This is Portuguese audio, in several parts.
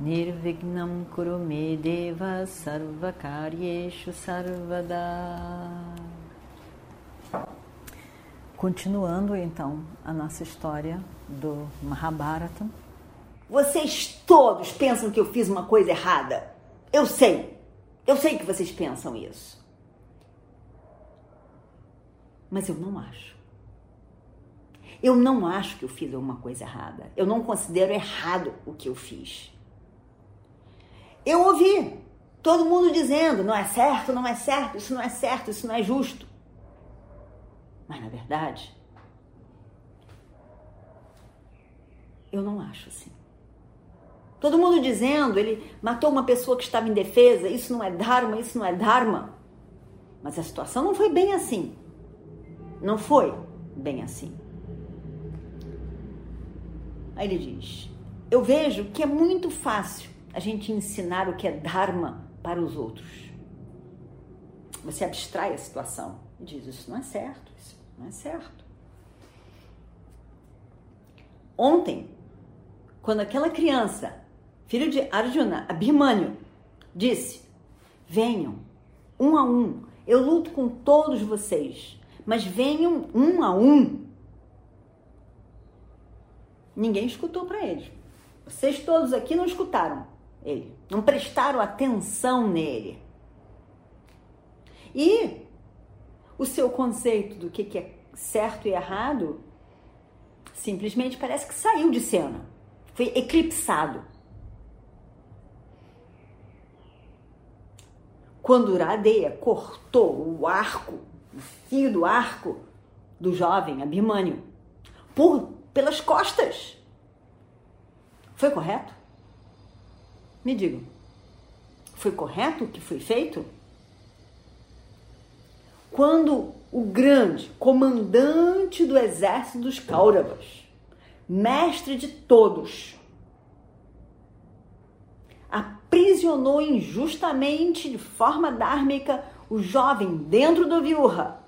Nirvignam Kurume Deva Sarvakaryeshu Sarvada Continuando então a nossa história do Mahabharata. Vocês todos pensam que eu fiz uma coisa errada. Eu sei. Eu sei que vocês pensam isso. Mas eu não acho. Eu não acho que eu fiz alguma coisa errada. Eu não considero errado o que eu fiz. Eu ouvi todo mundo dizendo: não é certo, não é certo, isso não é certo, isso não é justo. Mas na verdade, eu não acho assim. Todo mundo dizendo, ele matou uma pessoa que estava em defesa, isso não é Dharma, isso não é Dharma. Mas a situação não foi bem assim. Não foi bem assim. Aí ele diz: Eu vejo que é muito fácil a gente ensinar o que é Dharma para os outros. Você abstrai a situação e diz: Isso não é certo, isso não é certo. Ontem, quando aquela criança, filho de Arjuna, Abhimanyu, disse: Venham, um a um, eu luto com todos vocês mas venham um a um. Ninguém escutou para ele. Vocês todos aqui não escutaram ele, não prestaram atenção nele. E o seu conceito do que é certo e errado simplesmente parece que saiu de cena, foi eclipsado. Quando Uradeia cortou o arco o fio do arco do jovem Abimânio por pelas costas. Foi correto? Me digam. Foi correto o que foi feito? Quando o grande comandante do exército dos Kauravas, mestre de todos, aprisionou injustamente de forma dármica o jovem dentro do viurra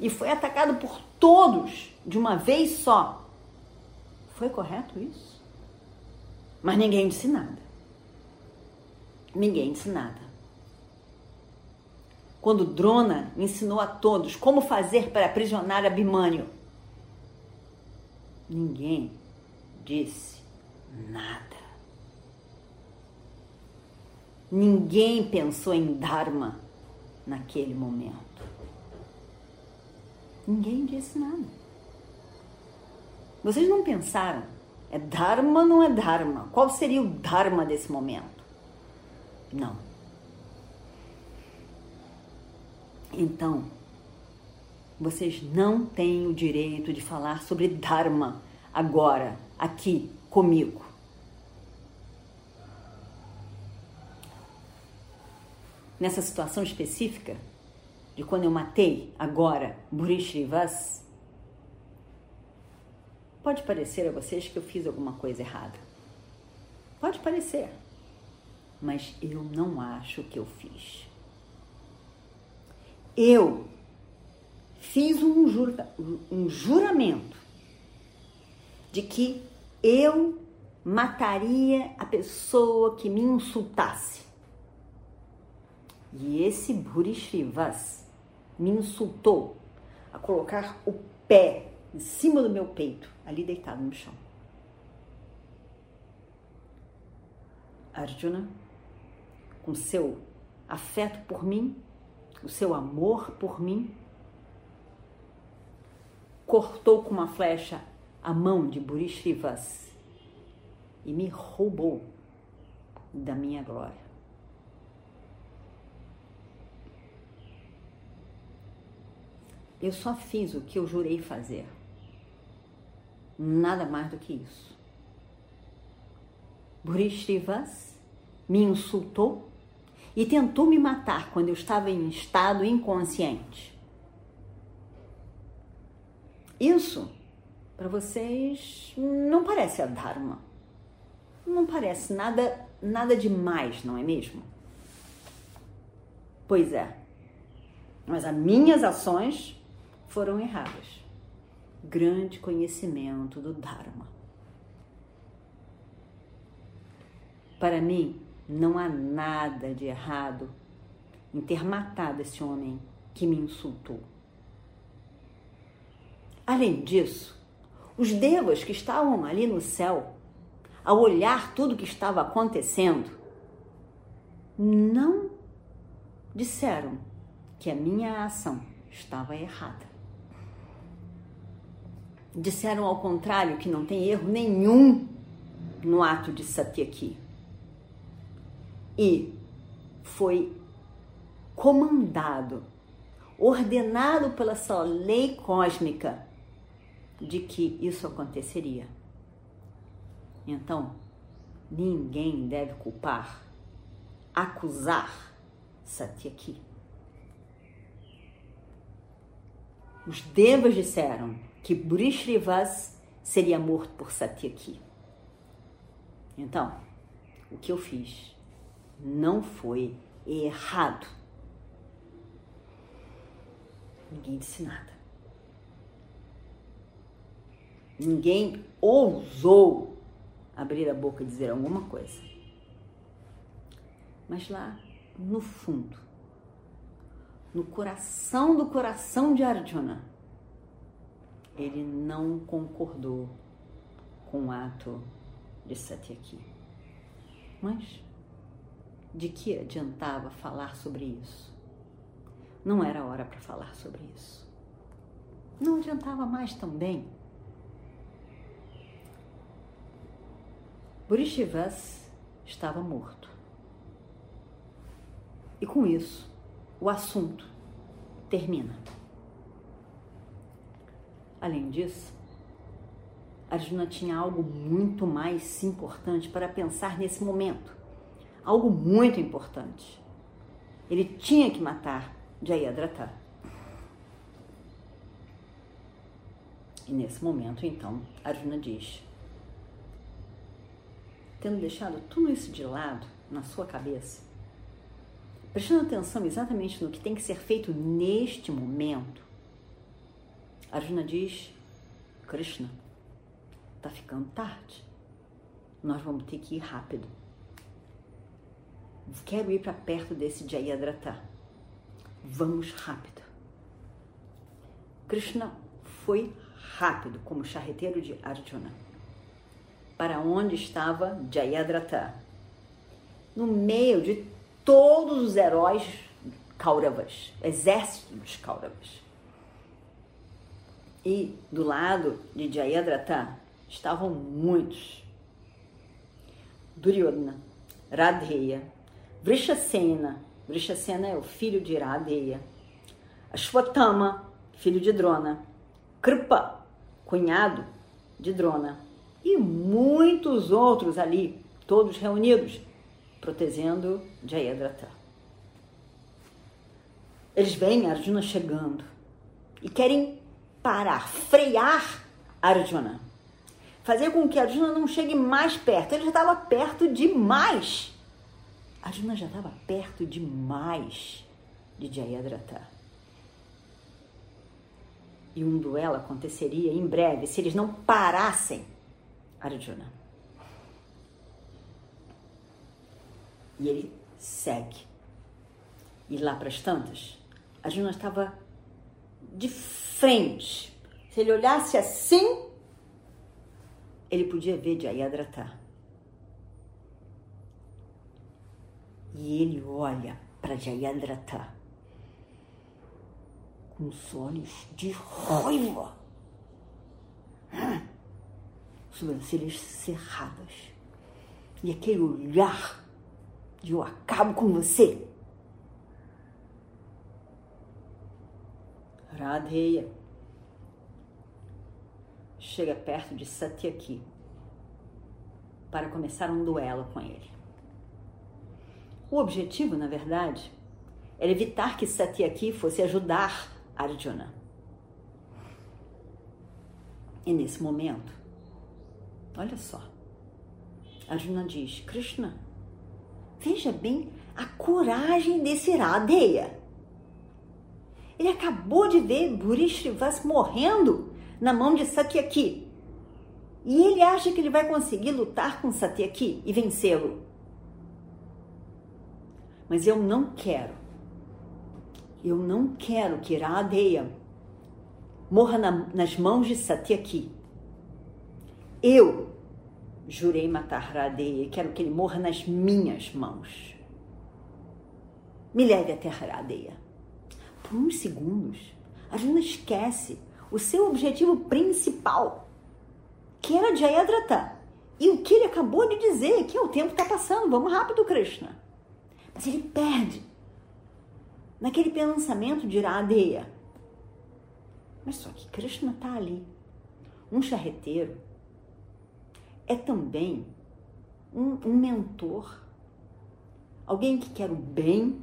e foi atacado por todos de uma vez só. Foi correto isso? Mas ninguém disse nada. Ninguém disse nada. Quando Drona ensinou a todos como fazer para aprisionar Abimânio, ninguém disse nada. Ninguém pensou em Dharma naquele momento. Ninguém disse nada. Vocês não pensaram, é Dharma não é Dharma? Qual seria o Dharma desse momento? Não. Então, vocês não têm o direito de falar sobre Dharma agora, aqui, comigo. nessa situação específica, de quando eu matei agora Burishrivas, pode parecer a vocês que eu fiz alguma coisa errada. Pode parecer, mas eu não acho que eu fiz. Eu fiz um, jura, um juramento de que eu mataria a pessoa que me insultasse. E esse Burishivas me insultou a colocar o pé em cima do meu peito, ali deitado no chão. Arjuna, com seu afeto por mim, o seu amor por mim, cortou com uma flecha a mão de Burishivas e me roubou da minha glória. Eu só fiz o que eu jurei fazer. Nada mais do que isso. Burishrivas me insultou e tentou me matar quando eu estava em estado inconsciente. Isso, para vocês, não parece a Dharma. Não parece nada, nada demais, não é mesmo? Pois é. Mas as minhas ações foram erradas. Grande conhecimento do Dharma. Para mim, não há nada de errado em ter matado esse homem que me insultou. Além disso, os devas que estavam ali no céu, ao olhar tudo que estava acontecendo, não disseram que a minha ação estava errada. Disseram ao contrário que não tem erro nenhum no ato de Satyaki. E foi comandado, ordenado pela sua lei cósmica de que isso aconteceria. Então, ninguém deve culpar, acusar Satyaki. Os devas disseram que Burishrivas seria morto por Satyaki. Então, o que eu fiz não foi errado. Ninguém disse nada. Ninguém ousou abrir a boca e dizer alguma coisa. Mas lá no fundo, no coração do coração de Arjuna, ele não concordou com o ato de Satyaki. Mas de que adiantava falar sobre isso? Não era hora para falar sobre isso. Não adiantava mais também Burishivas estava morto. E com isso, o assunto termina. Além disso, Arjuna tinha algo muito mais importante para pensar nesse momento. Algo muito importante. Ele tinha que matar Jayadratha. E nesse momento, então, Arjuna diz: tendo deixado tudo isso de lado na sua cabeça, prestando atenção exatamente no que tem que ser feito neste momento, Arjuna diz: Krishna, tá ficando tarde. Nós vamos ter que ir rápido. Quero ir para perto desse Jayadratha. Vamos rápido. Krishna foi rápido como charreteiro de Arjuna para onde estava Jayadratha. No meio de todos os heróis Kauravas, exército dos Kauravas. E do lado de Jayadratha estavam muitos. Duryodhana, Radheya, Vrishasena, Vrishasena é o filho de Radheya, Ashwatthama, filho de Drona, Kripa, cunhado de Drona, e muitos outros ali, todos reunidos, protegendo Jayadratha. Eles veem Arjuna chegando e querem parar, frear Arjuna. Fazer com que Arjuna não chegue mais perto. Ele já estava perto demais. Arjuna já estava perto demais de Jayadratha. E um duelo aconteceria em breve se eles não parassem Arjuna. E ele segue. E lá para as tantas, Arjuna estava de frente. Se ele olhasse assim, ele podia ver Jayadratha. E ele olha para Jayadratha com os olhos de raiva sobrancelhas cerradas. E aquele olhar de eu acabo com você. Radheya chega perto de Satyaki para começar um duelo com ele. O objetivo, na verdade, era evitar que Satyaki fosse ajudar Arjuna. E nesse momento, olha só, Arjuna diz: Krishna, veja bem a coragem desse Iradeya. Ele acabou de ver Burishivas morrendo na mão de Satyaki. E ele acha que ele vai conseguir lutar com Satyaki e vencê-lo. Mas eu não quero. Eu não quero que Iradeya morra na, nas mãos de Satyaki. Eu jurei matar Radeya e quero que ele morra nas minhas mãos. Me leve até Radeya. Por uns segundos, Arjuna esquece o seu objetivo principal, que era Jayadratha. E o que ele acabou de dizer, que é o tempo está passando, vamos rápido, Krishna. Mas ele perde naquele pensamento de Radeya. Mas só que Krishna está ali. Um charreteiro é também um, um mentor, alguém que quer o bem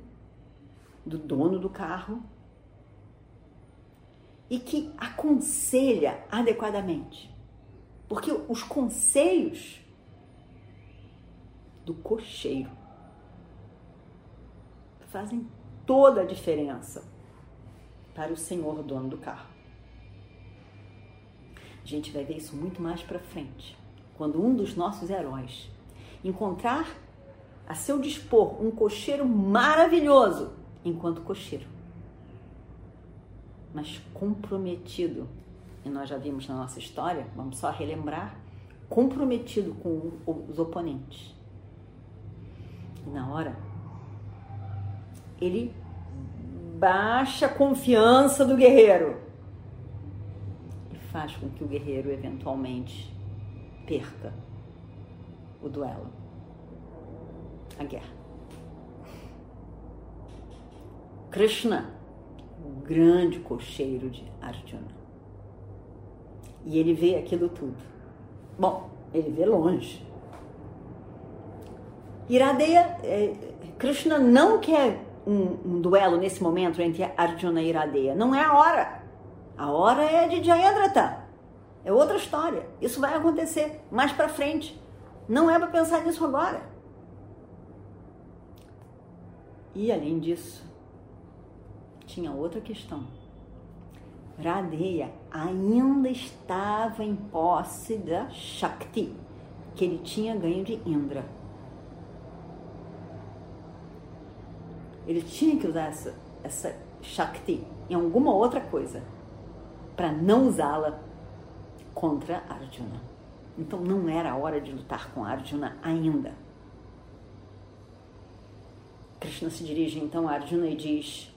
do dono do carro e que aconselha adequadamente. Porque os conselhos do cocheiro fazem toda a diferença para o senhor dono do carro. A gente vai ver isso muito mais para frente, quando um dos nossos heróis encontrar a seu dispor um cocheiro maravilhoso enquanto cocheiro, mas comprometido, e nós já vimos na nossa história, vamos só relembrar, comprometido com os oponentes. E na hora, ele baixa a confiança do guerreiro faz com que o guerreiro eventualmente perca o duelo, a guerra. Krishna, o grande cocheiro de Arjuna. E ele vê aquilo tudo. Bom, ele vê longe. Iradeya, é, Krishna não quer um, um, duelo nesse momento entre Arjuna e Iradeya. Não é a hora. A hora é de Jayadratha. É outra história. Isso vai acontecer mais para frente. Não é para pensar nisso agora. E além disso, tinha outra questão. Radeya ainda estava em posse da Shakti que ele tinha ganho de Indra. Ele tinha que usar essa, essa Shakti em alguma outra coisa para não usá-la contra Arjuna. Então não era hora de lutar com Arjuna ainda. Krishna se dirige então a Arjuna e diz: